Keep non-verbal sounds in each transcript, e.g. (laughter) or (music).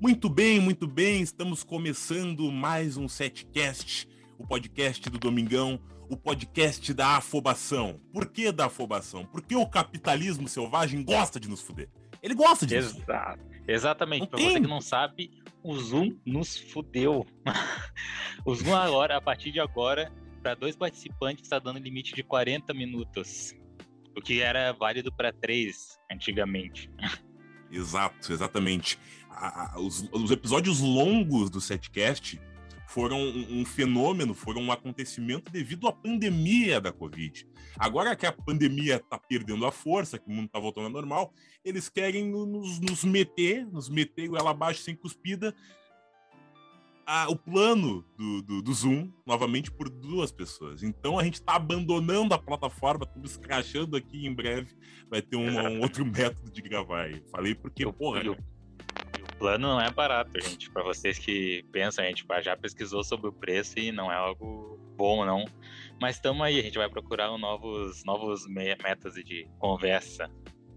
Muito bem, muito bem. Estamos começando mais um Setcast, o podcast do Domingão, o podcast da afobação. Por que da afobação? Porque o capitalismo selvagem gosta de nos fuder. Ele gosta disso. Exato. Exatamente. Para você que não sabe, o Zoom nos fudeu. (laughs) o Zoom agora, a partir de agora, para dois participantes, está dando limite de 40 minutos. O que era válido para três antigamente. (laughs) Exato, exatamente. A, a, os, os, episódios longos do setcast foram um, um, fenômeno, foram um acontecimento devido à pandemia da Covid. Agora que a pandemia está perdendo a força, que o mundo está voltando ao normal, eles querem nos, nos meter, nos meter ela abaixo sem cuspida, a, o plano do, do, do, Zoom novamente por duas pessoas. Então a gente está abandonando a plataforma, estamos escrachando aqui em breve. Vai ter um, um outro (laughs) método de gravar aí. Falei porque, eu, porra. Eu, plano não é barato, gente. Para vocês que pensam, a gente já pesquisou sobre o preço e não é algo bom, não. Mas estamos aí, a gente vai procurar um novos, novos métodos de conversa.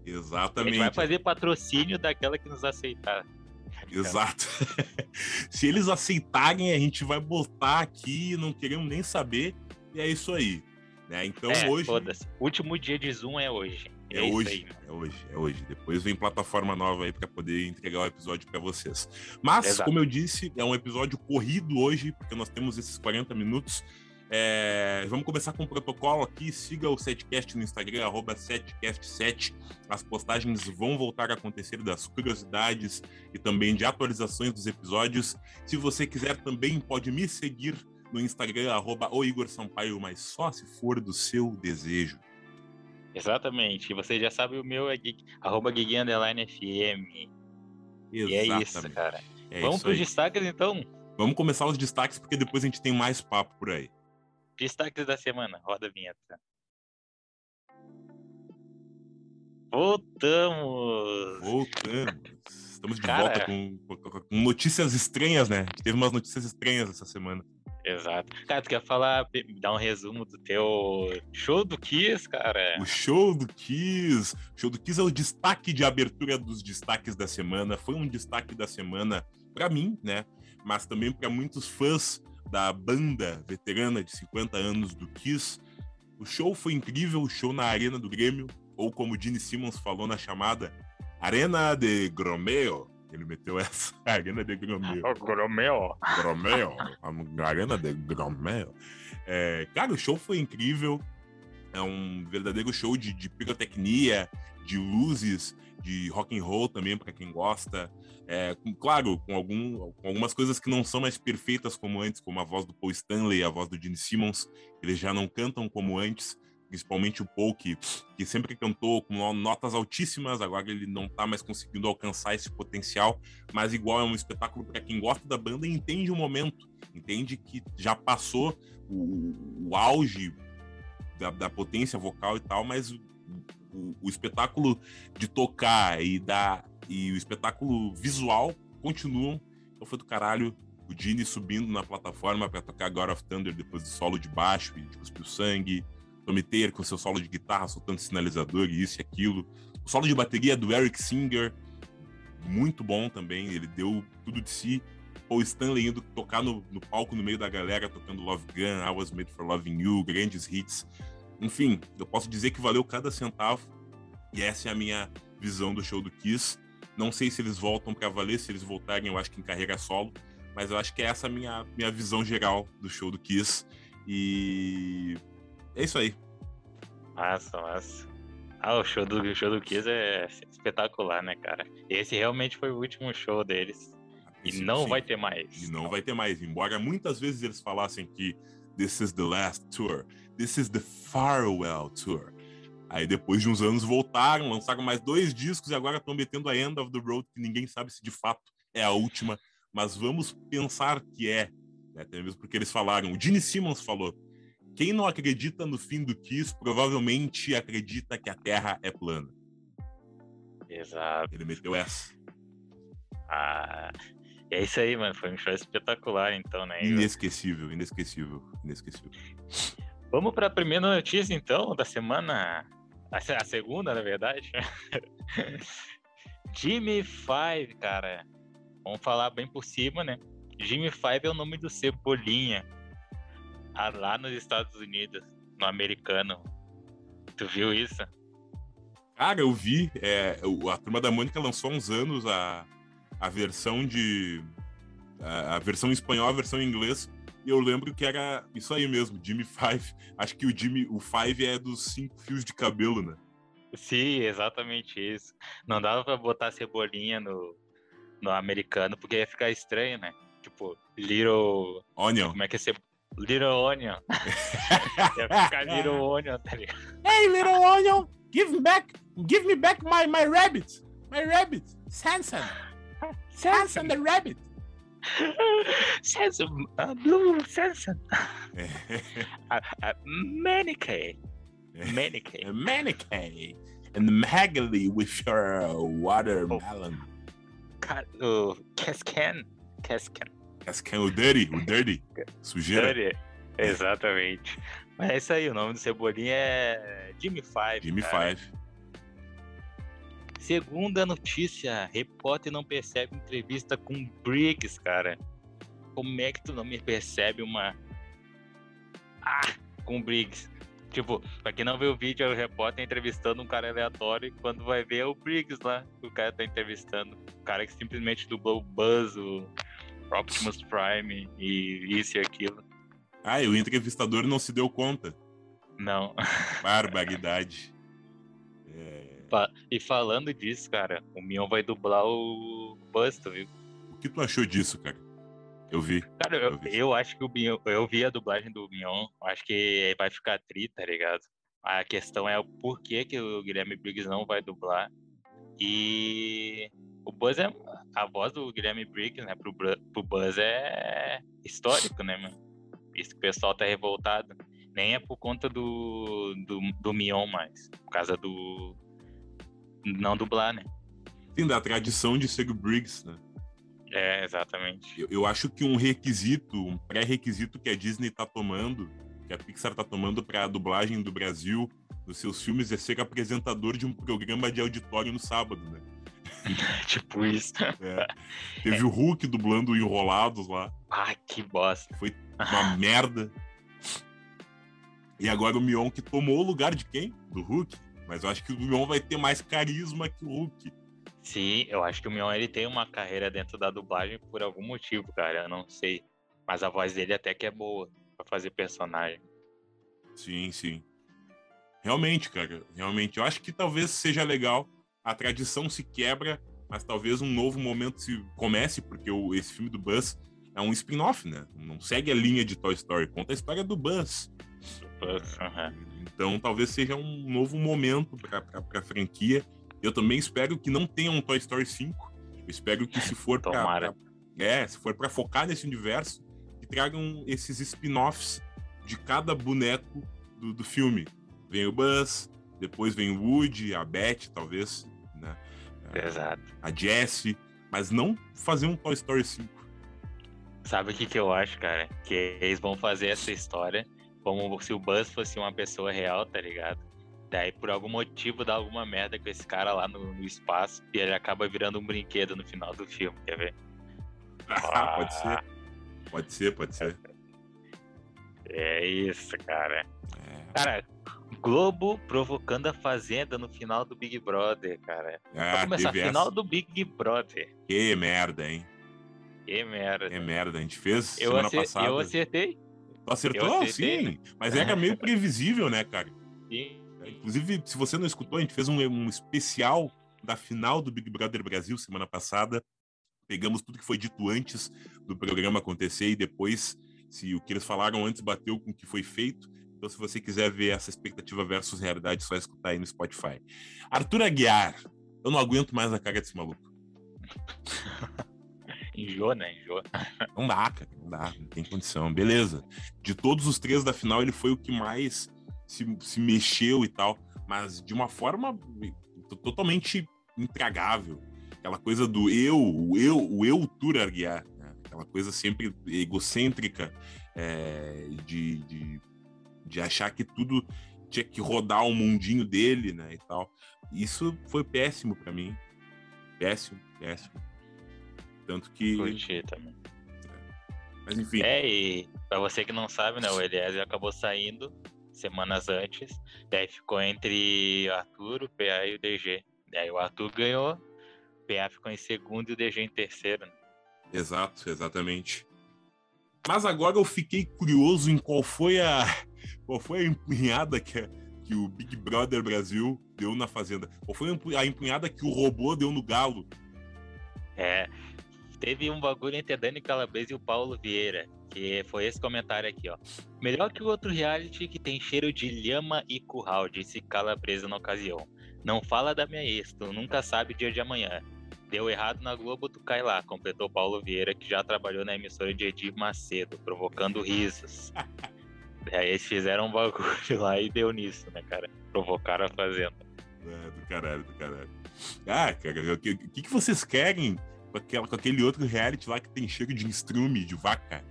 Exatamente. A gente vai fazer patrocínio daquela que nos aceitar. Exato. (laughs) Se eles aceitarem, a gente vai botar aqui, não queremos nem saber, e é isso aí. Né? Então é, hoje. Último dia de Zoom é hoje. É, é hoje, aí, é hoje, é hoje. Depois vem plataforma nova aí para poder entregar o episódio para vocês. Mas, Exato. como eu disse, é um episódio corrido hoje, porque nós temos esses 40 minutos. É, vamos começar com o protocolo aqui. Siga o Setcast no Instagram, Setcast7. As postagens vão voltar a acontecer das curiosidades e também de atualizações dos episódios. Se você quiser, também pode me seguir no Instagram, arroba o Igor Sampaio, mas só se for do seu desejo. Exatamente. E você já sabe o meu é geek, arroba FM. Exatamente. E é isso, cara. É Vamos para os destaques, então? Vamos começar os destaques, porque depois a gente tem mais papo por aí. Destaques da semana, roda a vinheta. Voltamos! Voltamos! Estamos de Cara... volta com, com, com, notícias estranhas, né? A gente teve umas notícias estranhas essa semana. Exato. Cara, tu quer falar, dar um resumo do teu show do Kiss, cara? O show do Kiss. O show do Kiss é o destaque de abertura dos destaques da semana. Foi um destaque da semana para mim, né? Mas também para muitos fãs da banda veterana de 50 anos do Kiss. O show foi incrível, o show na Arena do Grêmio, ou como Gene Simmons falou na chamada, Arena de Gromeo. Ele meteu essa, (laughs) Arena de Gromeo. Gromeo. Gromeo. (laughs) Arena de Gromeo. É, cara, o show foi incrível. É um verdadeiro show de, de pirotecnia, de luzes, de rock and roll também para quem gosta. É, com, claro, com, algum, com algumas coisas que não são mais perfeitas como antes, como a voz do Paul Stanley e a voz do Gene Simmons, eles já não cantam como antes, principalmente o Paul, que, que sempre cantou com notas altíssimas, agora ele não está mais conseguindo alcançar esse potencial, mas igual é um espetáculo para quem gosta da banda e entende o momento, entende que já passou o, o auge da, da potência vocal e tal, mas o, o espetáculo de tocar e da e o espetáculo visual continuam. Então foi do caralho. O Gene subindo na plataforma para tocar God of Thunder depois do solo de baixo e de cuspir sangue. Taylor com seu solo de guitarra soltando sinalizador e isso e aquilo. O solo de bateria do Eric Singer, muito bom também. Ele deu tudo de si. Paul Stanley indo tocar no, no palco no meio da galera, tocando Love Gun, I Was Made for Loving You, grandes hits. Enfim, eu posso dizer que valeu cada centavo. E essa é a minha visão do show do Kiss. Não sei se eles voltam para valer, se eles voltarem, eu acho que em carreira solo. Mas eu acho que é essa a minha, minha visão geral do show do Kiss. E é isso aí. Massa, massa. Ah, o show do, o show do Kiss é espetacular, né, cara? Esse realmente foi o último show deles. E sim, não sim. vai ter mais. E não vai ter mais. Embora muitas vezes eles falassem que this is the last tour, this is the farewell tour. Aí depois de uns anos voltaram, lançaram mais dois discos e agora estão metendo a End of the Road, que ninguém sabe se de fato é a última, mas vamos pensar que é, né? até mesmo porque eles falaram, o Gene Simmons falou, quem não acredita no fim do Kiss provavelmente acredita que a Terra é plana. Exato. Ele meteu essa. Ah, é isso aí, mano. Foi um show espetacular, então, né? Inesquecível, inesquecível, inesquecível. Vamos para a primeira notícia, então, da semana. A segunda, na verdade. (laughs) Jimmy Five, cara. vamos falar bem por cima, né? Jimmy Five é o nome do Cebolinha. Lá nos Estados Unidos, no americano. Tu viu isso? Cara, eu vi. É, a Turma da Mônica lançou há uns anos a, a versão de. A, a versão em espanhol, a versão em inglês. E eu lembro que era isso aí mesmo, Jimmy Five. (laughs) Acho que o Jimmy, o Five é dos cinco fios de cabelo, né? Sim, exatamente isso. Não dava pra botar cebolinha no, no americano, porque ia ficar estranho, né? Tipo, Little. Onion. Como é que é ser? Little Onion. (laughs) ia ficar Little Onion, tá ligado? Hey, Little Onion, give me back, give me back my, my rabbit. My rabbit. Sanson. Sanson the rabbit. (laughs) Sanson, uh, blue Sanson. (laughs) uh, uh, Manicay. Manicay. Manicay. And Magali with your watermelon. Cara, o Cascan. Cascan. Cascan, o Dirty, o Dirty. Sujeira. Dirty. Exatamente. Mas é isso aí, o nome do Cebolinha é Jimmy Five. Jimmy cara. Five. Segunda notícia, repórter não percebe entrevista com Briggs, cara. Como é que tu não me percebe uma... Ah, com Briggs. Tipo, pra quem não viu o vídeo, é o repórter entrevistando um cara aleatório e quando vai ver é o Briggs lá, que o cara tá entrevistando. O cara que simplesmente dublou o Buzz, o Optimus Prime e isso e aquilo. Ah, e o entrevistador não se deu conta. Não. (laughs) Barbaridade. É... E falando disso, cara, o Mion vai dublar o Buzz, tu viu? O que tu achou disso, cara? Eu vi. Cara, eu, eu, vi. eu acho que o Bion, eu vi a dublagem do Mion, acho que vai ficar tri, tá ligado? A questão é o porquê que o Guilherme Briggs não vai dublar. E o Buzz é. A voz do Guilherme Briggs, né, pro, pro Buzz é histórico, né, mano? Isso que o pessoal tá revoltado. Nem é por conta do, do, do Mion mais. Por causa do. Não dublar, né? Sim, da tradição de ser o Briggs, né? É, exatamente. Eu, eu acho que um requisito, um pré-requisito que a Disney tá tomando, que a Pixar tá tomando para a dublagem do Brasil nos seus filmes é ser apresentador de um programa de auditório no sábado, né? (laughs) tipo isso. É. Teve é. o Hulk dublando Enrolados lá. Ah, que bosta. Foi uma (laughs) merda. E agora o Mion que tomou o lugar de quem? Do Hulk. Mas eu acho que o Mion vai ter mais carisma que o Hulk. Sim, eu acho que o Mion ele tem uma carreira dentro da dublagem por algum motivo, cara. Eu não sei. Mas a voz dele até que é boa para fazer personagem. Sim, sim. Realmente, cara. Realmente. Eu acho que talvez seja legal. A tradição se quebra, mas talvez um novo momento se comece, porque o, esse filme do Buzz é um spin-off, né? Não segue a linha de Toy Story, conta a história do Buzz. Buzz, uhum. Então talvez seja um novo momento para a franquia eu também espero que não tenha um Toy Story 5. Eu espero que se for para é, se for para focar nesse universo, que tragam esses spin-offs de cada boneco do, do filme. Vem o Buzz, depois vem o Woody, a Beth, talvez? Exato. A Jessie, mas não fazer um Toy Story 5. Sabe o que, que eu acho, cara? Que eles vão fazer essa história como se o Buzz fosse uma pessoa real, tá ligado? Daí, por algum motivo, dá alguma merda com esse cara lá no, no espaço e ele acaba virando um brinquedo no final do filme, quer ver? Ah, (laughs) pode ser. Pode ser, pode ser. É isso, cara. É. Cara, Globo provocando a Fazenda no final do Big Brother, cara. Ah, Vai começar a final do Big Brother. Que merda, hein? Que merda. Que merda, a gente fez eu semana passada. Eu acertei. Tu acertou? Sim. Mas era meio (laughs) previsível, né, cara? Sim. Inclusive, se você não escutou, a gente fez um, um especial da final do Big Brother Brasil semana passada. Pegamos tudo que foi dito antes do programa acontecer e depois, se o que eles falaram antes bateu com o que foi feito. Então, se você quiser ver essa expectativa versus realidade, é só escutar aí no Spotify. Arthur Aguiar, eu não aguento mais a cara desse maluco. (laughs) Enjoa, né? Enjoa. (laughs) Não dá, cara. Não dá. Não tem condição. Beleza. De todos os três da final, ele foi o que mais se, se mexeu e tal, mas de uma forma totalmente intragável. Aquela coisa do eu, o eu, o eu Turarguiar, né? aquela coisa sempre egocêntrica é, de, de, de achar que tudo tinha que rodar o mundinho dele, né, e tal. Isso foi péssimo para mim. Péssimo, péssimo. Tanto que. Curti também. Mas enfim. É, e pra você que não sabe, né, o Eliezer acabou saindo semanas antes, daí ficou entre o Arthur, o PA e o DG. Daí o Arthur ganhou, o PA ficou em segundo e o DG em terceiro. Né? Exato, exatamente. Mas agora eu fiquei curioso em qual foi a qual foi a empunhada que, que o Big Brother Brasil deu na Fazenda. Qual foi a empunhada que o robô deu no Galo? É, teve um bagulho entre a Dani Calabresa e o Paulo Vieira, que foi esse comentário aqui, ó. Melhor que o outro reality que tem cheiro de lhama e curral, disse Calabresa na ocasião. Não fala da minha ex, tu nunca sabe dia de amanhã. Deu errado na Globo, tu cai lá, completou Paulo Vieira, que já trabalhou na emissora de Edir Macedo, provocando risos. (laughs) Aí eles fizeram um bagulho (laughs) lá e deu nisso, né, cara? Provocaram a fazenda. É, do caralho, do caralho. Ah, cara, o que, que, que vocês querem com, aquela, com aquele outro reality lá que tem cheiro de instrume, de vaca.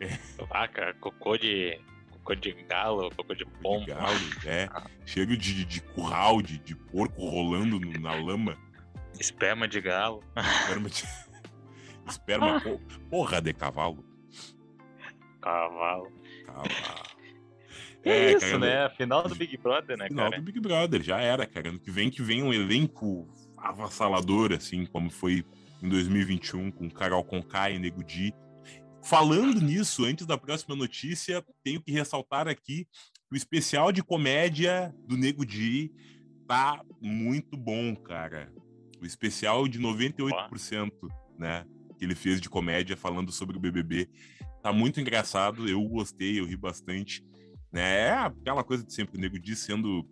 É. Vaca, cocô de. cocô de galo, cocô de pombo. De galo, é. (laughs) cheiro de, de curral, de, de porco rolando no, na lama. Esperma de galo. Esperma de. (laughs) Esperma, porra de cavalo. Cavalo. Cavalo. É, é isso, cara, né? Final do Big Brother, né, final cara? Final do Big Brother, já era, cara. Ano que vem que vem um elenco avassalador, assim, como foi em 2021 com Carol Conká e Nego Di. Falando nisso, antes da próxima notícia, tenho que ressaltar aqui que o especial de comédia do Nego Di tá muito bom, cara. O especial de 98%, né, que ele fez de comédia falando sobre o BBB, tá muito engraçado, eu gostei, eu ri bastante, né? É aquela coisa de sempre o Nego Di sendo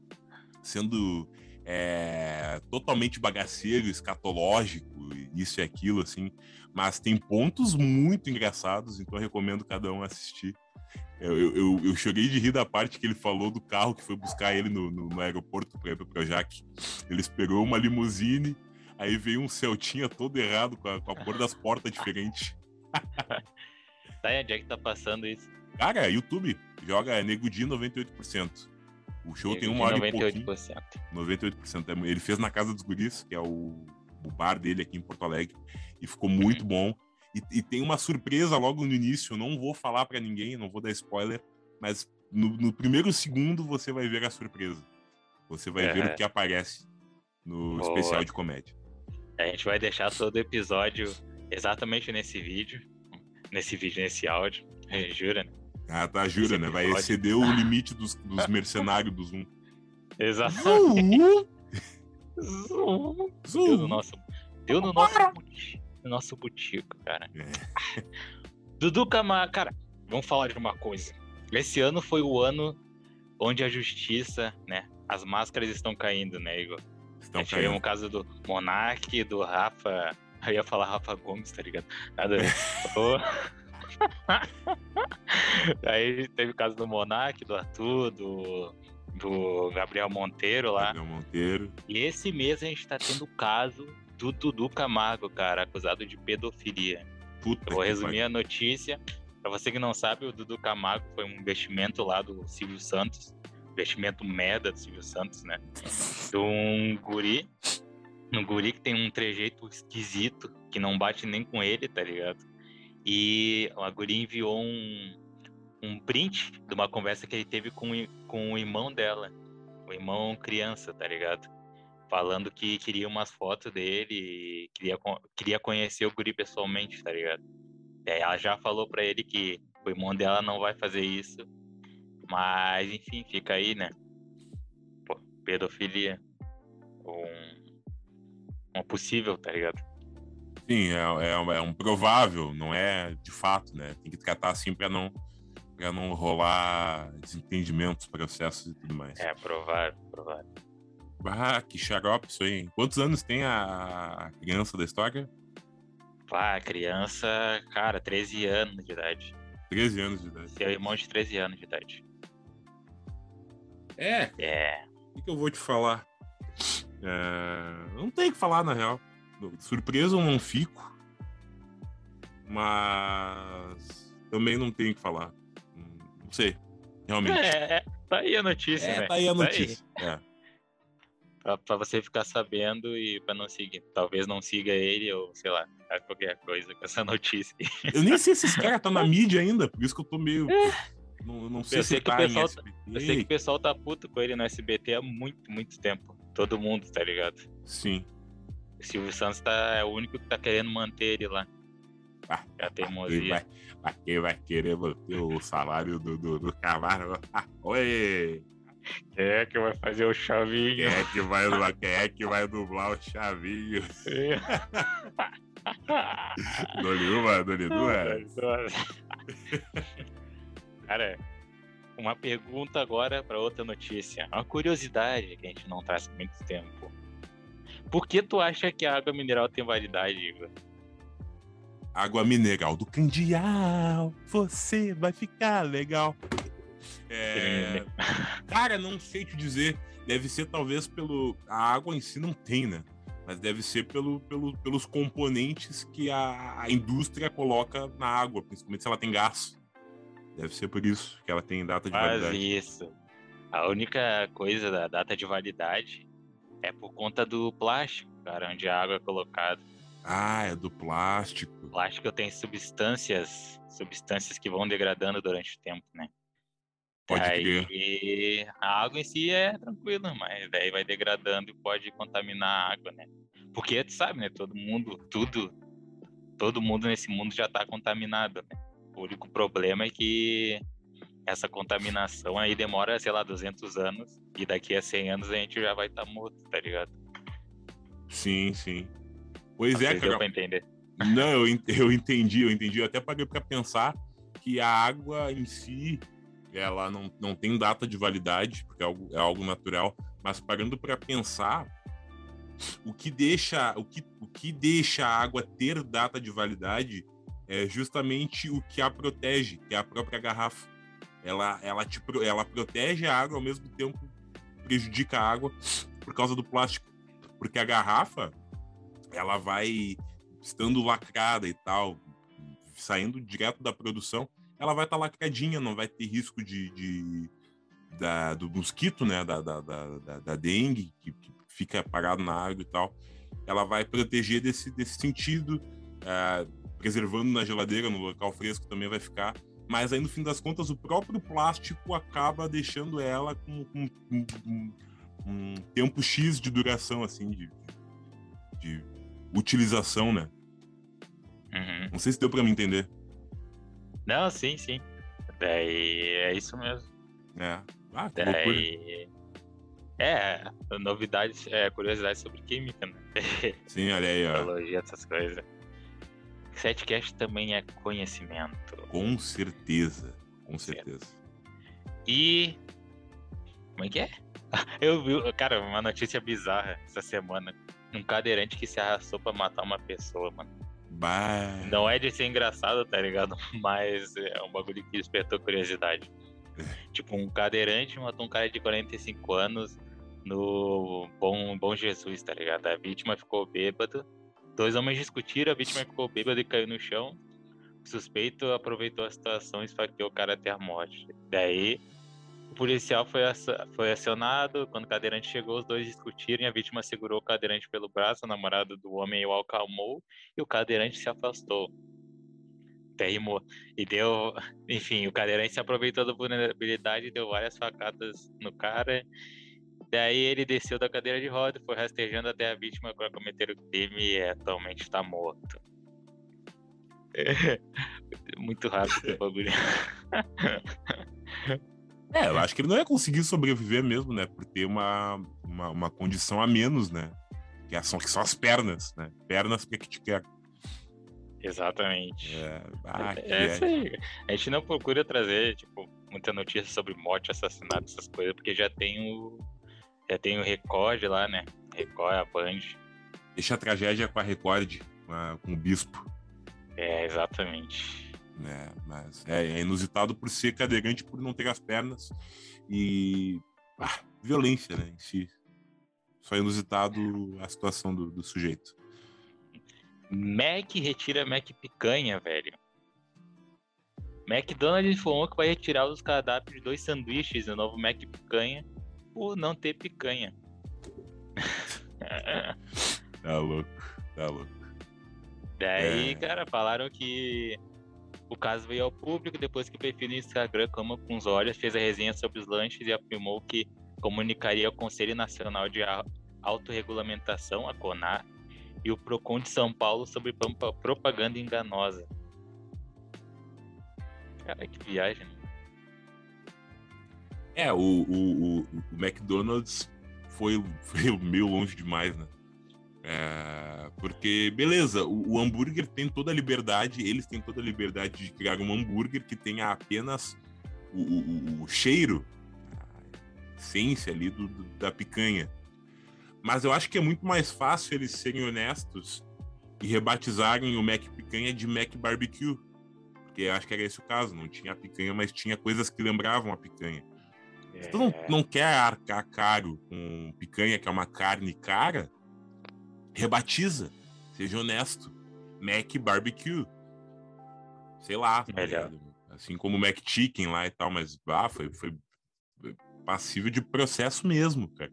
sendo é, totalmente bagaceiro, escatológico, isso e aquilo, assim. Mas tem pontos muito engraçados, então eu recomendo cada um assistir. Eu, eu, eu, chorei de rir da parte que ele falou do carro que foi buscar ele no, no, no aeroporto para ir para Projac. Ele esperou uma limusine, aí veio um Celtinha todo errado, com a, com a cor das portas diferente. (laughs) tá, onde é que tá passando isso? Cara, YouTube, joga Nego Di 98%. O show tem uma hora 98%. e pouquinho. 98%. Ele fez na Casa dos Guris, que é o, o bar dele aqui em Porto Alegre, e ficou muito bom. E, e tem uma surpresa logo no início, eu não vou falar para ninguém, não vou dar spoiler, mas no, no, primeiro segundo você vai ver a surpresa. Você vai é. ver o que aparece no Boa. especial de comédia. A gente vai deixar todo o episódio exatamente nesse vídeo, nesse vídeo, nesse áudio, jura, né? Ah, tá, jura, né? Vai exceder o limite dos, dos mercenários do Zoom. Exatamente. Zoom. Zoom. Deu no nosso, deu no nosso, no nosso butico, cara. É. (laughs) Dudu Camargo, cara, vamos falar de uma coisa. Esse ano foi o ano onde a justiça, né? As máscaras estão caindo, né, Igor? Estão caindo. Tivemos o caso do Monark, do Rafa. Eu ia falar Rafa Gomes, tá ligado? Nada a ver. (laughs) Aí teve o caso do Monark, do Arthur, do, do Gabriel Monteiro lá. Gabriel Monteiro. E esse mês a gente tá tendo o caso do Dudu Camargo, cara, acusado de pedofilia. Puta Eu vou resumir a notícia. Pra você que não sabe, o Dudu Camargo foi um investimento lá do Silvio Santos. Investimento merda do Silvio Santos, né? De um guri. Um guri que tem um trejeito esquisito, que não bate nem com ele, tá ligado? E a Guri enviou um, um print de uma conversa que ele teve com, com o irmão dela, o irmão criança, tá ligado? Falando que queria umas fotos dele, queria, queria conhecer o Guri pessoalmente, tá ligado? Aí ela já falou para ele que o irmão dela não vai fazer isso, mas enfim, fica aí, né? Pô, pedofilia. Um, um possível, tá ligado? Sim, é, é, é, um provável, não é de fato, né? Tem que tratar assim para não para não rolar desentendimentos, processos e tudo mais. É provável, provável. Ah, que xarope isso aí. Quantos anos tem a criança da história? A criança, cara, 13 anos de idade. 13 anos de idade. Seu irmão de 13 anos de idade. É. É. O que eu vou te falar? É... Não tem o que falar, na real. Surpreso eu não fico, mas também não tenho o que falar. Não sei, realmente. É, é, tá aí a notícia, é? Tá aí a notícia. Tá aí. É. pra, pra, você ficar sabendo e pra não seguir. Talvez não siga ele ou, sei lá, qualquer coisa com essa notícia. Eu nem sei se esse cara tá na mídia ainda, por isso que eu tô meio. Não, não sei eu se sei que tá o pessoal, tá- Eu sei que o pessoal tá puto com ele no SBT há muito, muito tempo. Todo mundo, tá ligado? Sim. O Silvio Santos tá, é o único que tá querendo manter ele lá. Ah, é a teimosia. Vai, quem vai querer manter o salário do, do, do Camargo? Ah, (laughs) oi! Quem é que vai fazer o chavinho? Quem é que vai, quem é que vai dublar o chavinho? (laughs) É. Doliuma, Dolidua. Cara, uma pergunta agora para outra notícia. Uma curiosidade que a gente não traz há muito tempo. Por que tu acha que a água mineral tem validade, Igor? Água mineral do Candial, você vai ficar legal. É... Cara, não sei te dizer. Deve ser talvez pelo. A água em si não tem, né? Mas deve ser pelo, pelo, pelos componentes que a, a indústria coloca na água, principalmente se ela tem gás. Deve ser por isso que ela tem data de Mas validade. isso. A única coisa da data de validade é por conta do plástico, cara, onde a água é colocada. Ah, é do plástico. O plástico tem substâncias, substâncias que vão degradando durante o tempo, né? Pode aí, crer. A água em si é tranquila, mas daí vai degradando e pode contaminar a água, né? Porque tu sabe, né? Todo mundo, tudo, todo mundo nesse mundo já tá contaminado, né? O único problema é que essa contaminação aí demora, sei lá, 200 anos e daqui a 100 anos a gente já vai estar tá morto, tá ligado? Sim, sim. Pois é, cara. Deu pra entender. Não, eu, eu entendi, eu entendi. Eu até paguei para pensar que a água em si ela não, não tem data de validade, porque é algo, é algo natural, mas parando para pensar, o que deixa o que, o que deixa a água ter data de validade é justamente o que a protege, que é a própria garrafa. Ela, ela, te, ela protege a água ao mesmo tempo prejudica a água por causa do plástico. Porque a garrafa, ela vai estando lacrada e tal, saindo direto da produção, ela vai estar tá lacradinha, não vai ter risco de, de da, do mosquito, né, da, da, da, da dengue, que, que, fica parado na água e tal. Ela vai proteger desse, desse sentido, é, preservando na geladeira, no local fresco também vai ficar. Mas aí, no fim das contas, o próprio plástico acaba deixando ela com, com, com, com um tempo X de duração, assim, de, de, utilização, né? Uhum. Não sei se deu para me entender. Não, sim, sim. Daí é isso mesmo. É. Ah, que Daí... É, novidades, é, curiosidades sobre química, né? Sim, olha aí, ó. Biologia, essas coisas. Setcast também é conhecimento. Com certeza, com certeza. E. Como é que é? (laughs) Eu vi, cara, uma notícia bizarra essa semana. Um cadeirante que se arrastou pra matar uma pessoa, mano. Bah. Não é de ser engraçado, tá ligado? (laughs) Mas é um bagulho que despertou curiosidade. (laughs) tipo, um cadeirante matou um cara de 45 anos no Bom, Bom Jesus, tá ligado? A vítima ficou bêbado. Dois homens discutiram, a vítima ficou bêbada e caiu no chão. O suspeito aproveitou a situação e esfaqueou o cara até a morte. Daí, o policial foi, foi acionado. Quando o cadeirante chegou, os dois discutiram. A vítima segurou o cadeirante pelo braço. A namorada do homem o acalmou e o cadeirante se afastou. Rimou. E deu. (laughs) Enfim, o cadeirante se aproveitou da vulnerabilidade e deu várias facadas no cara. Daí ele desceu da cadeira de roda, foi rastejando até a vítima para cometer o crime e atualmente está morto. (laughs) Muito rápido o bagulho. (laughs) É, eu acho que ele não ia conseguir sobreviver mesmo, né? Por ter uma, uma, uma condição a menos, né? Que são que só as pernas, né? Pernas que te quer. Exatamente. É, ah, é, é isso aí. A gente não procura trazer, tipo, muita notícia sobre morte, assassinato, essas coisas, porque já tem o. Já tem o Record lá, né? Record, a Band. Deixa a tragédia com a Record, com, a, com o bispo. É, exatamente. É, mas é, é, inusitado por ser cadeirante, por não ter as pernas e ah, violência, né, em si. Só é inusitado a situação do, do sujeito. Mac retira Mac picanha, velho. McDonald's informou que vai retirar os cardápios de dois sanduíches no novo Mac picanha por não ter picanha. tá louco, tá louco. Daí, é... cara, falaram que o caso veio ao público depois que o perfil no Instagram, como com os olhos, fez a resenha sobre os lanches e afirmou que comunicaria ao Conselho Nacional de Autorregulamentação, a CONAR, e o PROCON de São Paulo sobre propaganda enganosa. Cara, que viagem. É, o, o, o, o McDonald's foi, foi meio longe demais, né? É, porque, beleza, o, o, hambúrguer tem toda a liberdade, eles têm toda a liberdade de criar um hambúrguer que tenha apenas o, o, o cheiro, a essência ali do, do, da picanha. Mas eu acho que é muito mais fácil eles serem honestos e rebatizarem o Mac Picanha de Mac Barbecue. Porque acho que era esse o caso, não tinha a picanha, mas tinha coisas que lembravam a picanha. É... Se tu não, não quer arcar caro com picanha, que é uma carne cara, rebatiza. Seja honesto. Mac Barbecue. Sei lá. Tá Melhor. Assim como o Mac Chicken lá e tal, mas ah, foi, foi passível de processo mesmo, cara.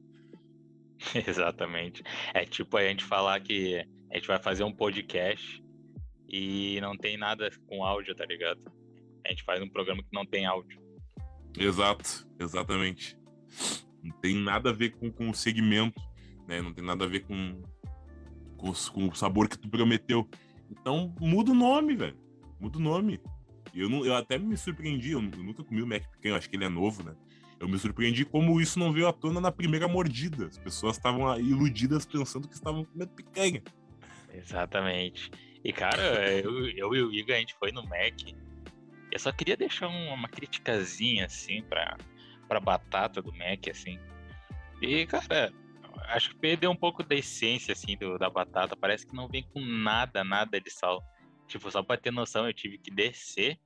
(laughs) Exatamente. É tipo a gente falar que a gente vai fazer um podcast e não tem nada com áudio, tá ligado? A gente faz um programa que não tem áudio. Exato, exatamente. Não tem nada a ver com, com o segmento, né? Não tem nada a ver com, com, com, o sabor que tu prometeu. Então, muda o nome, velho. Muda o nome. Eu, não, eu até me surpreendi, eu, eu nunca comi o Mac pequeno, acho que ele é novo, né? Eu me surpreendi como isso não veio à tona na primeira mordida. As pessoas estavam iludidas pensando que estavam comendo picanha. Exatamente. E, cara, eu, eu e o Igor, a gente foi no Mac. Eu só queria deixar uma criticazinha, assim, pra, pra batata do Mac, assim. E, cara, acho que perdeu um pouco da essência, assim, do, da batata. Parece que não vem com nada, nada de sal. Tipo, só pra ter noção, eu tive que descer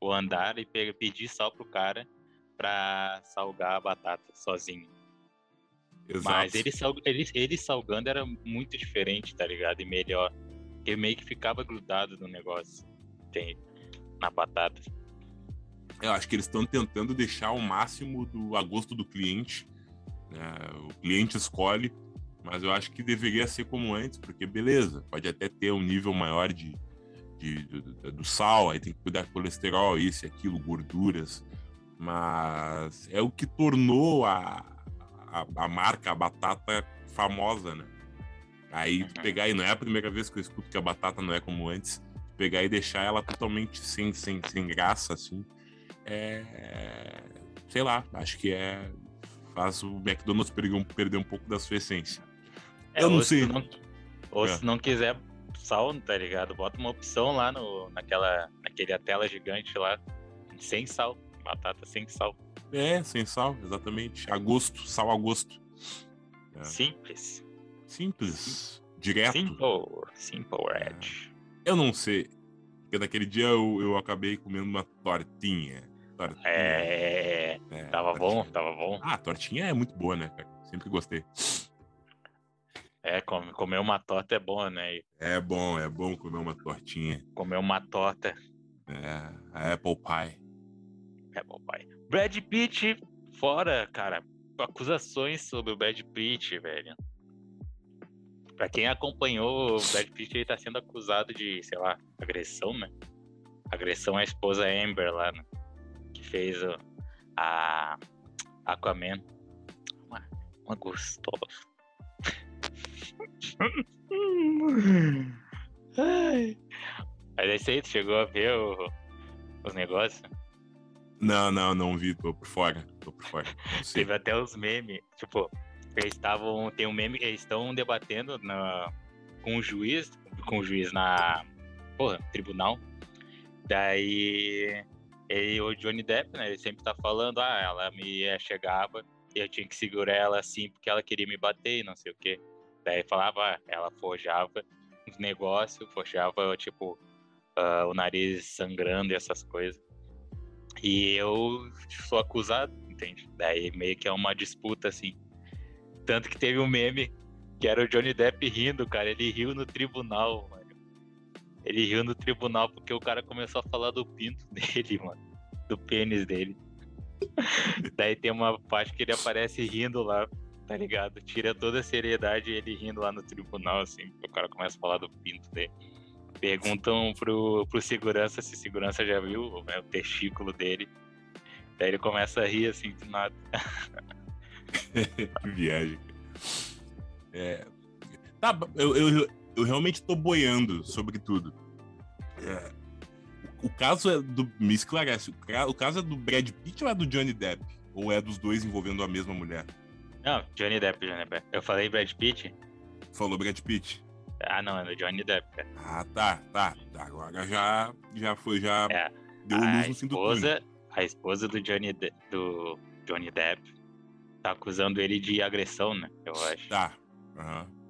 o andar e pedir sal pro cara pra salgar a batata sozinho. Exato. Mas ele, ele, ele salgando era muito diferente, tá ligado? E melhor. Ele meio que ficava grudado no negócio. Tem, na batata. Eu acho que eles estão tentando deixar o máximo do a gosto do cliente né? O cliente escolhe, mas eu acho que deveria ser como antes, porque beleza, pode até ter um nível maior de, de, do, do sal, aí tem que cuidar do colesterol, isso aquilo, gorduras, mas é o que tornou a, a, a marca, a batata famosa, né? Aí tu uhum. pegar, e não é a primeira vez que eu escuto que a batata não é como antes, pegar e deixar ela totalmente sem, sem, sem graça, assim, é, sei lá, acho que é faz o McDonald's perder, perder um pouco da sua essência. É, eu não sei. Não, ou é. se não quiser sal, tá ligado? Bota uma opção lá no, naquela, naquele tela gigante lá, sem sal. Batata sem sal. É, sem sal, exatamente. A gosto, sal a gosto. É. Simples. Simples. Direto. Simple. Simple Red. Eu não sei. Porque naquele dia eu, eu acabei comendo uma tortinha tortinha. É, é tava tortinha. bom, tava bom. Ah, tortinha é muito boa, né, cara? Sempre gostei. É, comer uma torta é bom, né? É bom, é bom comer uma tortinha. Comer uma torta. É, Apple Pie. Apple Pie. Brad Pitt fora, cara. Acusações sobre o Brad Pitt, velho. Pra quem acompanhou, o Brad Pitt ele tá sendo acusado de, sei lá, agressão, né? Agressão à esposa Amber lá, né? fez o, a Aquaman. Uma, uma gostosa. Ai. Mas é isso aí, tu chegou a ver o, os negócios? Não, não, não vi, tô por fora. Tô por fora. Teve até os memes, tipo, eles estavam. Tem um meme, eles estão debatendo na, com o juiz, com o juiz na. Porra, tribunal. Daí e o Johnny Depp, né, ele sempre tá falando, ah, ela me chegava e eu tinha que segurar ela assim porque ela queria me bater e não sei o quê. Daí falava, ela forjava uns negócios, forjava, tipo, uh, o nariz sangrando e essas coisas. E eu sou acusado, entende? Daí meio que é uma disputa, assim. Tanto que teve um meme que era o Johnny Depp rindo, cara. Ele riu no tribunal, mano. Ele riu no tribunal porque o cara começou a falar do pinto (laughs) dele, mano. Do pênis dele. (laughs) Daí tem uma parte que ele aparece rindo lá. tá ligado? Tira toda a seriedade ele rindo lá no tribunal, assim, o cara começa a falar do pinto dele. Perguntam pro, pro segurança se segurança já viu né, o testículo dele. Daí ele começa a rir assim do nada. (laughs) (laughs) que viagem. É... Tá, eu, eu, eu realmente tô boiando sobre tudo. É... O caso é do. Me esclarece, o caso é do Brad Pitt ou é do Johnny Depp? Ou é dos dois envolvendo a mesma mulher? Não, Johnny Depp, Johnny Depp. Eu falei Brad Pitt? Falou Brad Pitt. Ah, não, é do Johnny Depp, cara. Ah, tá, tá. Agora já, já foi, já é, deu luz no fim do túnel. A esposa do Johnny, De do Johnny Depp tá acusando ele de agressão, né? Eu acho. Tá. Uhum.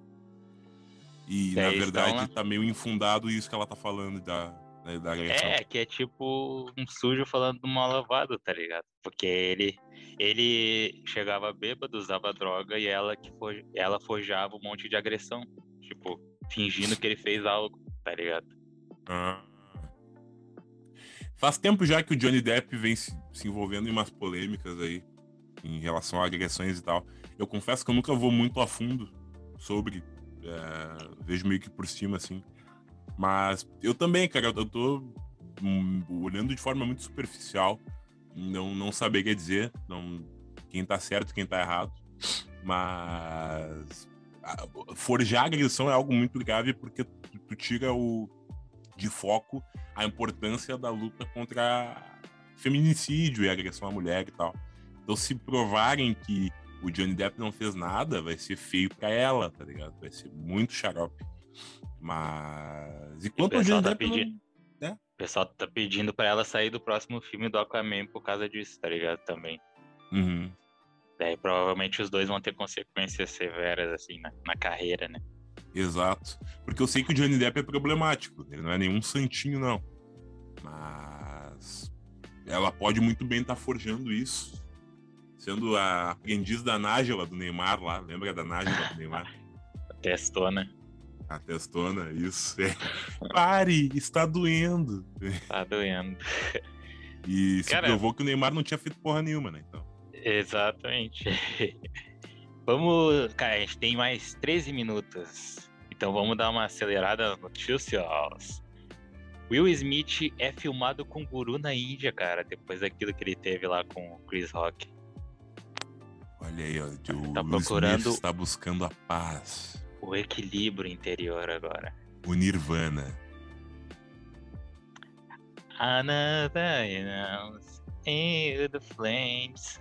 E, na verdade, tá meio infundado isso que ela tá falando da, da, da agressão. É, que é tipo um sujo falando do mal lavado, tá ligado? Porque ele, ele chegava bêbado, usava droga e ela, que for, ela forjava um monte de agressão. Tipo, fingindo que ele fez algo, tá ligado? Ah. Faz tempo já que o Johnny Depp vem se, se envolvendo em umas polêmicas aí em relação a agressões e tal. Eu confesso que eu nunca vou muito a fundo sobre. É, vejo meio que por cima, assim. Mas eu também, cara, eu tô olhando de forma muito superficial. Não, não saberia dizer não, quem tá certo quem tá errado. Mas forjar agressão é algo muito grave porque tu, tu tira o, de foco a importância da luta contra feminicídio e agressão à mulher e tal. Então, se provarem que o Johnny Depp não fez nada, vai ser feio para ela, tá ligado? Vai ser muito xarope. Mas. Enquanto o, o Johnny tá Depp. Pedindo... Não... É? O pessoal tá pedindo para ela sair do próximo filme do Aquaman por causa disso, tá ligado? Também. Uhum. Daí provavelmente os dois vão ter consequências severas, assim, na, na carreira, né? Exato. Porque eu sei que o Johnny Depp é problemático. Ele não é nenhum santinho, não. Mas. Ela pode muito bem estar tá forjando isso. Sendo a aprendiz da Nájila, do Neymar lá. Lembra da Nájila do Neymar? (laughs) a testona. A testona, isso. É. Pare, está doendo. Está doendo. (laughs) E se Cara... provou que o Neymar não tinha feito porra nenhuma, né? Então. Exatamente. (laughs) vamos. Cara, a gente tem mais 13 minutos. Então vamos dar uma acelerada nas notícias. Will Smith é filmado com guru na Índia, cara, depois daquilo que ele teve lá com o Chris Rock. Olha aí, ó, o tá procurando Smith está buscando a paz. O equilíbrio interior agora. O Nirvana. Another, know, in the flames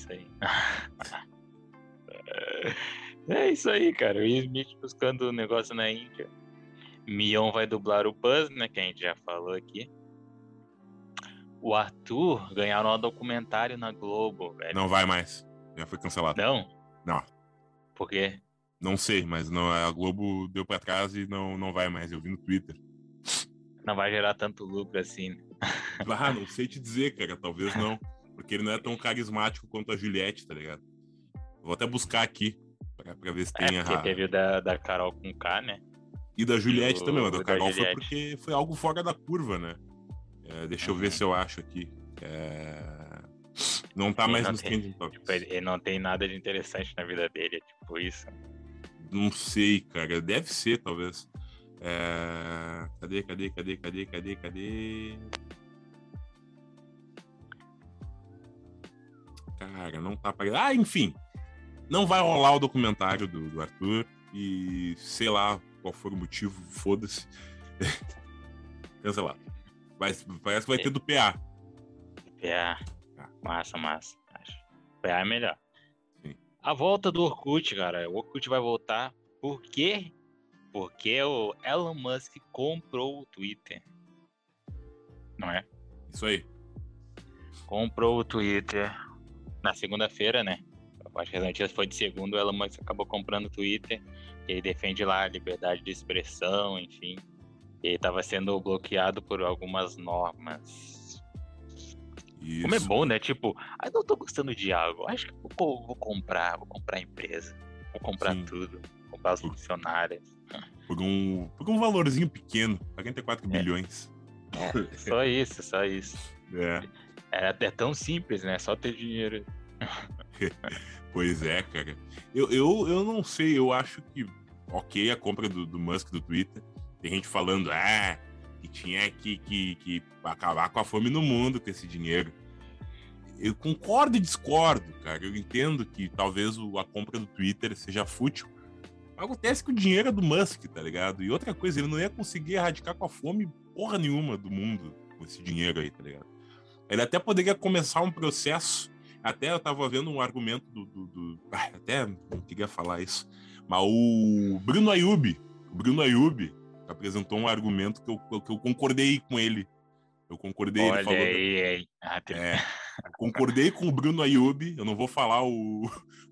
isso aí. (laughs) é isso aí, cara. O Will Smith buscando um negócio na Índia. Mion vai dublar o Buzz, né? Que a gente já falou aqui. O Arthur ganharam um documentário na Globo, velho. Não vai mais. Já foi cancelado. Não? Não. Por quê? Não sei, mas não, a Globo deu pra trás e não, não vai mais. Eu vi no Twitter. Não vai gerar tanto lucro assim. Ah, não sei te dizer, cara. Talvez não. Porque ele não é tão carismático quanto a Juliette, tá ligado? Vou até buscar aqui pra, pra ver se é, tem a. Teve da, da Carol com K, né? E da Juliette e também, mas da Carol da foi porque foi algo fora da curva, né? É, deixa uhum. eu ver se eu acho aqui. É... Não tá mais nos trending topics. Tipo, ele não tem nada de interessante na vida dele, é tipo isso. Não sei, cara. Deve ser, talvez. É... Cadê, cadê, cadê, cadê, cadê, cadê? cara, não tá pagando. Ah, enfim. Não vai rolar o documentário do, do Arthur. E sei lá qual for o motivo, foda-se. (laughs) Cancelado. Mas parece que vai ter do PA. PA. Massa, massa. Acho. PA é melhor. Sim. A volta do Orkut, cara. O Orkut vai voltar. Por quê? Porque o Elon Musk comprou o Twitter. Não é? Isso aí. Comprou o Twitter na segunda-feira, né? acho que as notícias foi de segundo, o Elon Musk acabou comprando o Twitter, e ele defende lá a liberdade de expressão, enfim. E ele estava sendo bloqueado por algumas normas. Isso. Como é bom, né? Tipo, ah, não tô gostando de algo. Acho que vou, vou comprar, vou comprar a empresa. Vou comprar Sim. tudo. Vou comprar os funcionários. Por um, por um valorzinho pequeno, 44 é. bilhões. É, (laughs) só isso, só isso. É. É até tão simples, né? Só ter dinheiro. (laughs) Pois é, cara. Eu, eu, eu não sei, eu acho que, ok, a compra do, do Musk do Twitter. Tem gente falando, ah, que tinha que, que, que acabar com a fome no mundo com esse dinheiro. Eu concordo e discordo, cara. Eu entendo que talvez a compra do Twitter seja fútil. Acontece que o dinheiro é do Musk, tá ligado? E outra coisa, ele não ia conseguir erradicar com a fome porra nenhuma do mundo com esse dinheiro aí, tá ligado? Ele até poderia começar um processo até eu tava vendo um argumento do. do, do até não queria falar isso. Mas o Bruno Ayub, o Bruno Ayub apresentou um argumento que eu, que eu concordei com ele. Eu concordei, Olha ele falou. Aí. Ah, tem... é, concordei com o Bruno Ayub, eu não vou falar o,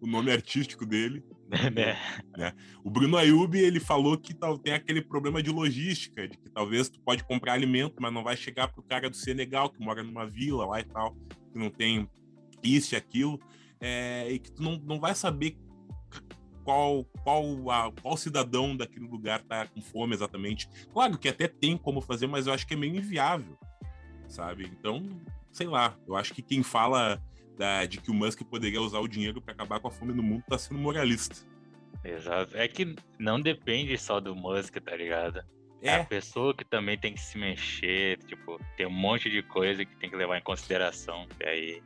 o nome artístico dele. (laughs) né? né? O Bruno Ayub, ele falou que tem aquele problema de logística, de que talvez tu pode comprar alimento, mas não vai chegar pro cara do Senegal, que mora numa vila lá e tal, que não tem isso e aquilo, é, e que tu não, não vai saber qual, qual, a, qual cidadão daquele lugar tá com fome exatamente. Claro que até tem como fazer, mas eu acho que é meio inviável, sabe? Então, sei lá, eu acho que quem fala da, de que o Musk poderia usar o dinheiro para acabar com a fome no mundo tá sendo moralista. Exato. É que não depende só do Musk, tá ligado? É. é a pessoa que também tem que se mexer, tipo, tem um monte de coisa que tem que levar em consideração. E aí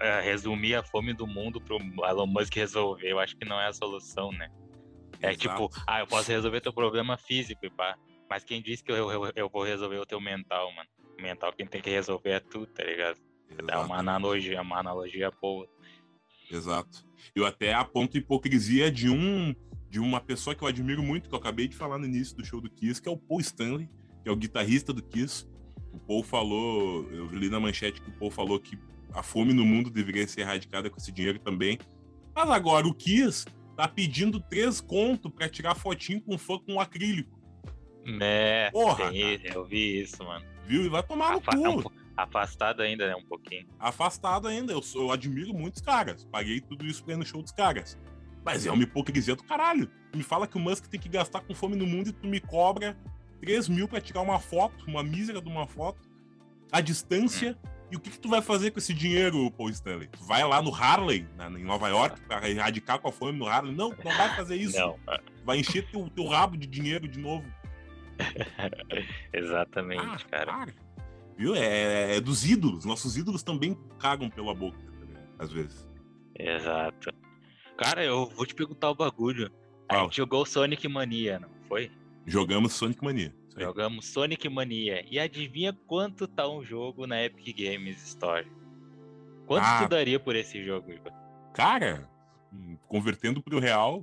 é, resumir a fome do mundo pro Elon Musk resolver, eu acho que não é a solução, né? É Exato. tipo, ah, eu posso resolver teu problema físico e pá. Mas quem disse que eu, eu, eu vou resolver o teu mental, mano? O mental quem tem que resolver é tu, tá ligado? Dá uma analogia, uma analogia boa. Exato. Eu até aponto hipocrisia de um de uma pessoa que eu admiro muito, que eu acabei de falar no início do show do Kiss, que é o Paul Stanley, que é o guitarrista do Kiss. O Paul falou, eu li na manchete que o Paul falou que a fome no mundo deveria ser erradicada com esse dinheiro também. Mas agora o Kiss tá pedindo três conto para tirar fotinho com fã com acrílico. É, Porra, tem, eu vi isso, mano. Viu? E vai tomar Afa no cu. É um, afastado ainda, né? Um pouquinho. Afastado ainda. Eu, eu admiro muitos caras. Paguei tudo isso pra ir no show dos caras. Mas é uma hipocrisia do caralho. Me fala que o Musk tem que gastar com fome no mundo e tu me cobra 3 mil pra tirar uma foto, uma mísera de uma foto, a distância. Hum e o que, que tu vai fazer com esse dinheiro, Paul Stanley? Tu vai lá no Harley, na, em Nova York, para erradicar com a fome no Harley? Não, não vai fazer isso. Não. Vai encher teu, teu rabo de dinheiro de novo. (laughs) Exatamente, ah, cara. cara. Viu? É, é, dos ídolos. Nossos ídolos também cagam pela boca, às vezes. Exato. Cara, eu vou te perguntar o bagulho. A gente jogou Sonic Mania, não foi? Jogamos Sonic Mania. Jogamos Sonic Mania. E adivinha quanto tá um jogo na Epic Games Store? Quanto ah, tu daria por esse jogo? Cara, convertendo pro real,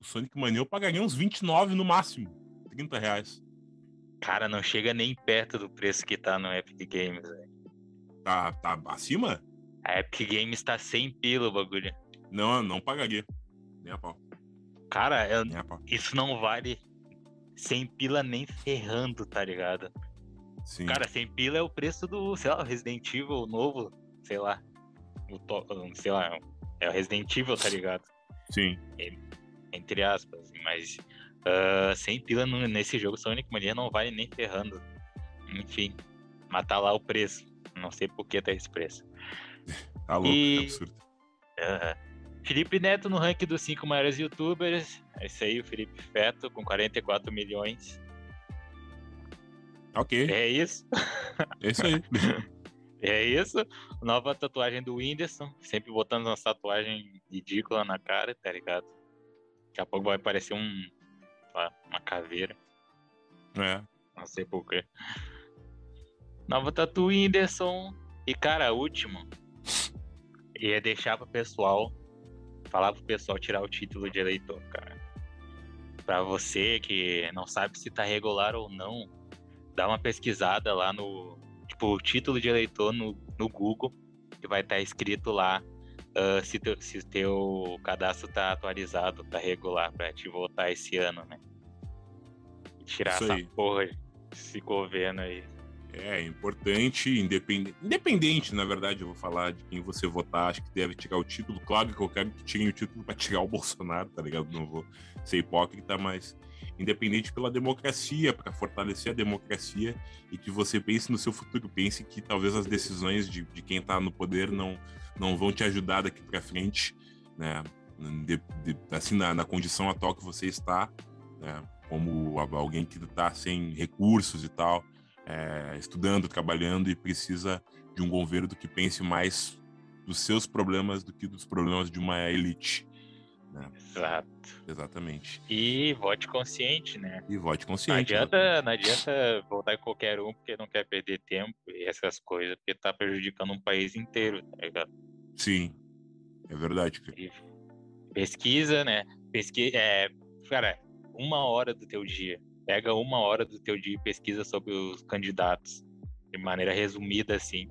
o Sonic Mania eu pagaria uns 29 no máximo. 30 reais. Cara, não chega nem perto do preço que tá no Epic Games, velho. Tá, tá acima? A Epic Games tá 100 pila o bagulho. Não, não pagaria. Nem a pau. Cara, eu, isso não vale sem pila nem ferrando, tá ligado? Sim. Cara, sem pila é o preço do, sei lá, Resident Evil novo, sei lá. O to, sei lá, é o Resident Evil, tá ligado? Sim. Entre aspas, mas uh, sem pila no, nesse jogo Sonic Mania não vale nem ferrando. Enfim, matar lá o preço. Não sei por que tá esse preço. (laughs) tá louco, e... é absurdo. Uh, Felipe Neto no ranking dos cinco maiores youtubers. É isso aí, o Felipe Feto, com 44 milhões. Ok. É isso. É isso aí. (laughs) é isso. Nova tatuagem do Whindersson. Sempre botando uma tatuagem ridícula na cara, tá ligado? Daqui a pouco vai parecer um. Uma caveira. É. Não sei porquê. Nova tatu Whindersson. E, cara, último. Ia deixar pro pessoal falar pro pessoal tirar o título de eleitor, cara. Pra você que não sabe se tá regular ou não, dá uma pesquisada lá no. Tipo, o título de eleitor no, no Google, que vai estar tá escrito lá uh, se, teu, se teu cadastro tá atualizado, tá regular, pra te votar esse ano, né? E tirar Isso essa aí. porra, esse governo aí. É importante, independente, independente, na verdade, eu vou falar de quem você votar, acho que deve tirar o título. Claro que eu quero que tirem o título para tirar o (laughs) Bolsonaro, tá ligado? Não vou ser hipócrita, mas independente pela democracia, para fortalecer a democracia e que você pense no seu futuro, pense que talvez as decisões de, de quem está no poder não, não vão te ajudar daqui para frente. né? De, de, assim, na, na, condição atual que você está, né? Como alguém que está sem recursos e tal, é, estudando, trabalhando e precisa de um governo que pense mais dos seus problemas do que dos problemas de uma elite. Né? Exato. Exatamente. E vote consciente, né? E vote consciente. Não adianta, não adianta votar em qualquer um porque não quer perder tempo e essas coisas, porque tá prejudicando um país inteiro, tá ligado? Sim, é verdade. E pesquisa, né? Pesquisa, é, cara, uma hora do teu dia. Pega uma hora do teu dia e pesquisa sobre os candidatos. De maneira resumida, assim.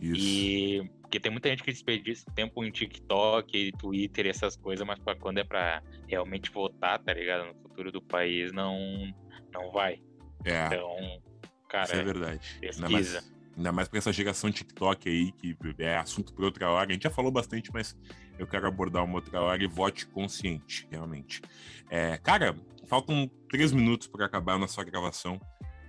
Isso. E porque tem muita gente que desperdiça tempo em TikTok, Twitter essas coisas, mas pra quando é pra realmente votar, tá ligado? No futuro do país, não, não vai. É. Então, cara. Isso é verdade. Pesquisa. Ainda mais, ainda mais pra essa geração TikTok aí, que é assunto pra outra hora. A gente já falou bastante, mas eu quero abordar uma outra hora e vote consciente, realmente. É, cara, faltam três minutos para acabar a nossa gravação.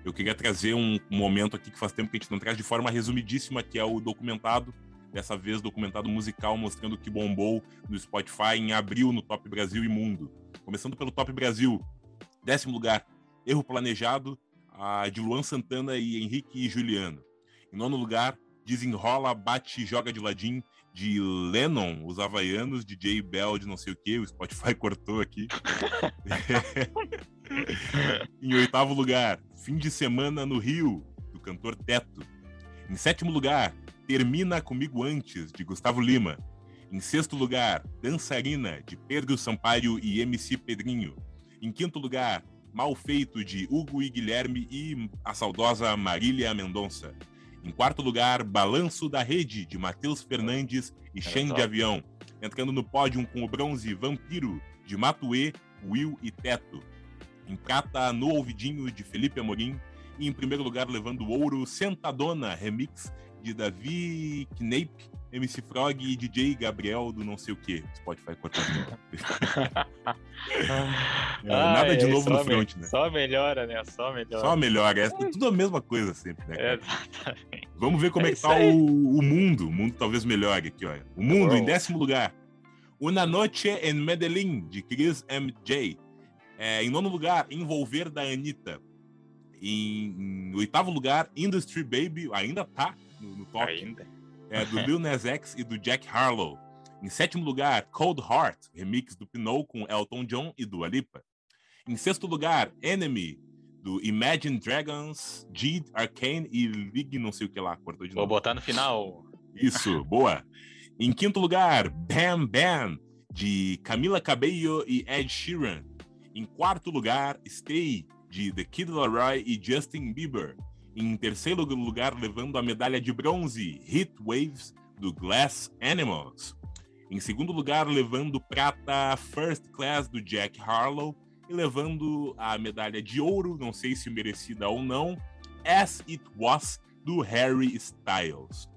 Eu queria trazer um, momento aqui que faz tempo que a gente não traz de forma resumidíssima, que é o documentado dessa vez documentado musical mostrando que bombou no Spotify em abril no Top Brasil e Mundo. Começando pelo Top Brasil, décimo lugar, Erro Planejado, a de Luan Santana e Henrique e Juliano. Em nono lugar, Desenrola, Bate Joga de Ladinho, de Lennon, os Havaianos, DJ Bell de não sei o que, o Spotify (laughs) cortou aqui. (laughs) em oitavo lugar, Fim de Semana no Rio, do cantor Teto. Em sétimo lugar, Termina Comigo Antes, de Gustavo Lima. Em sexto lugar, Dançarina, de Pedro Sampaio e MC Pedrinho. Em quinto lugar, Mal Feito, de Hugo e Guilherme e a saudosa Marília Mendonça. Em quarto lugar, Balanço da Rede, de Matheus Fernandes e Shen de Avião. Entrando no pódio com o bronze Vampiro, de Matuê, Will e Teto. Em prata, No Ouvidinho, de Felipe Amorim. E em primeiro lugar, levando o ouro, Sentadona, remix de Davi Knape, MC Frog e DJ Gabriel do não sei o que. Spotify cortando. (laughs) é, nada de novo no front, né? Só melhora, né? Só melhora. Só melhora. É tudo a mesma coisa sempre, né? Cara? Exatamente. Vamos ver como é, é que tá o, o, mundo. O mundo talvez melhore aqui, olha. O mundo, em décimo lugar. Una Noche en Medellín, de Chris MJ. É, em nono lugar, Envolver da Anitta. Em, em oitavo lugar, Industry Baby, ainda tá no, no top. Ainda? É, do Lil Nas X e do Jack Harlow. Em sétimo lugar, Cold Heart, remix do Pinot com Elton John e Dua Lipa. Em sexto lugar, Enemy, do Imagine Dragons, Jid, Arcane e League não sei o que lá. Cortou de Vou novo. botar no final. Isso, boa. Em quinto lugar, Bam Bam, de Camila Cabello e Ed Sheeran. Em quarto lugar, Stay, de The Kid Laroi e Justin Bieber. Em terceiro lugar, levando a medalha de bronze, Heat Waves, do Glass Animals. Em segundo lugar, levando prata First Class, do Jack Harlow. E levando a medalha de ouro, não sei se merecida ou não, As It Was, do Harry Styles.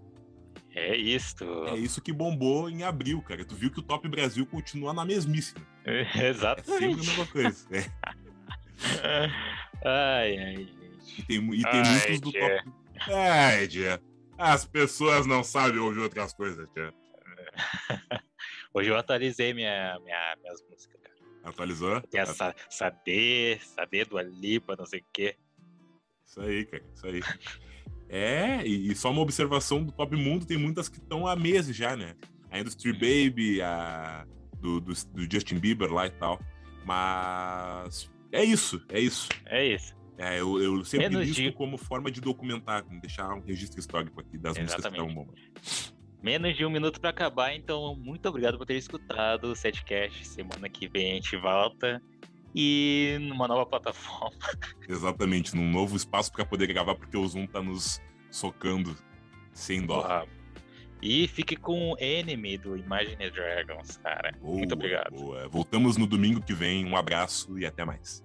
É isso. É isso que bombou em abril, cara. Tu viu que o Top Brasil continua na? É, (laughs) exatamente. É sempre a mesma coisa. É. (laughs) ai, ai. E tem, e tem Ai, muitos do tia. top. Ai, tia. As pessoas não sabem ouvir outras coisas, tia. (laughs) Hoje eu atualizei minha, minha, minhas músicas, cara. Atualizou? Tem a Sa Sade, Sade do Alipa, não sei o quê. Isso aí, cara, isso aí. É, e, só uma observação do Top Mundo, tem muitas que estão há meses já, né? A Industry uhum. Baby, a do, do, do Justin Bieber lá e tal. Mas é isso, é isso. É isso. É, eu, eu sempre Menos listo de... como forma de documentar, deixar um registro histórico aqui das Exatamente. músicas que estão bombando. Menos de um minuto para acabar, então muito obrigado por ter escutado o Setcast. Semana que vem a gente volta e numa nova plataforma. (laughs) Exatamente, num novo espaço para poder gravar, porque o Zoom tá nos socando sem dó. Ah, e fique com o Enemy do Imagine Dragons, cara. Boa, muito obrigado. Boa. Voltamos no domingo que vem. Um abraço e até mais.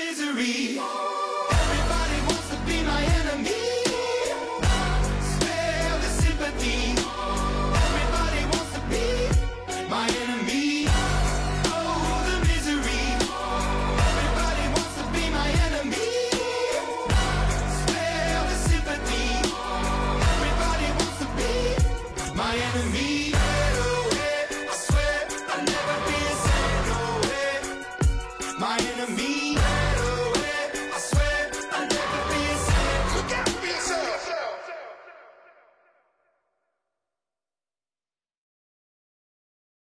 misery.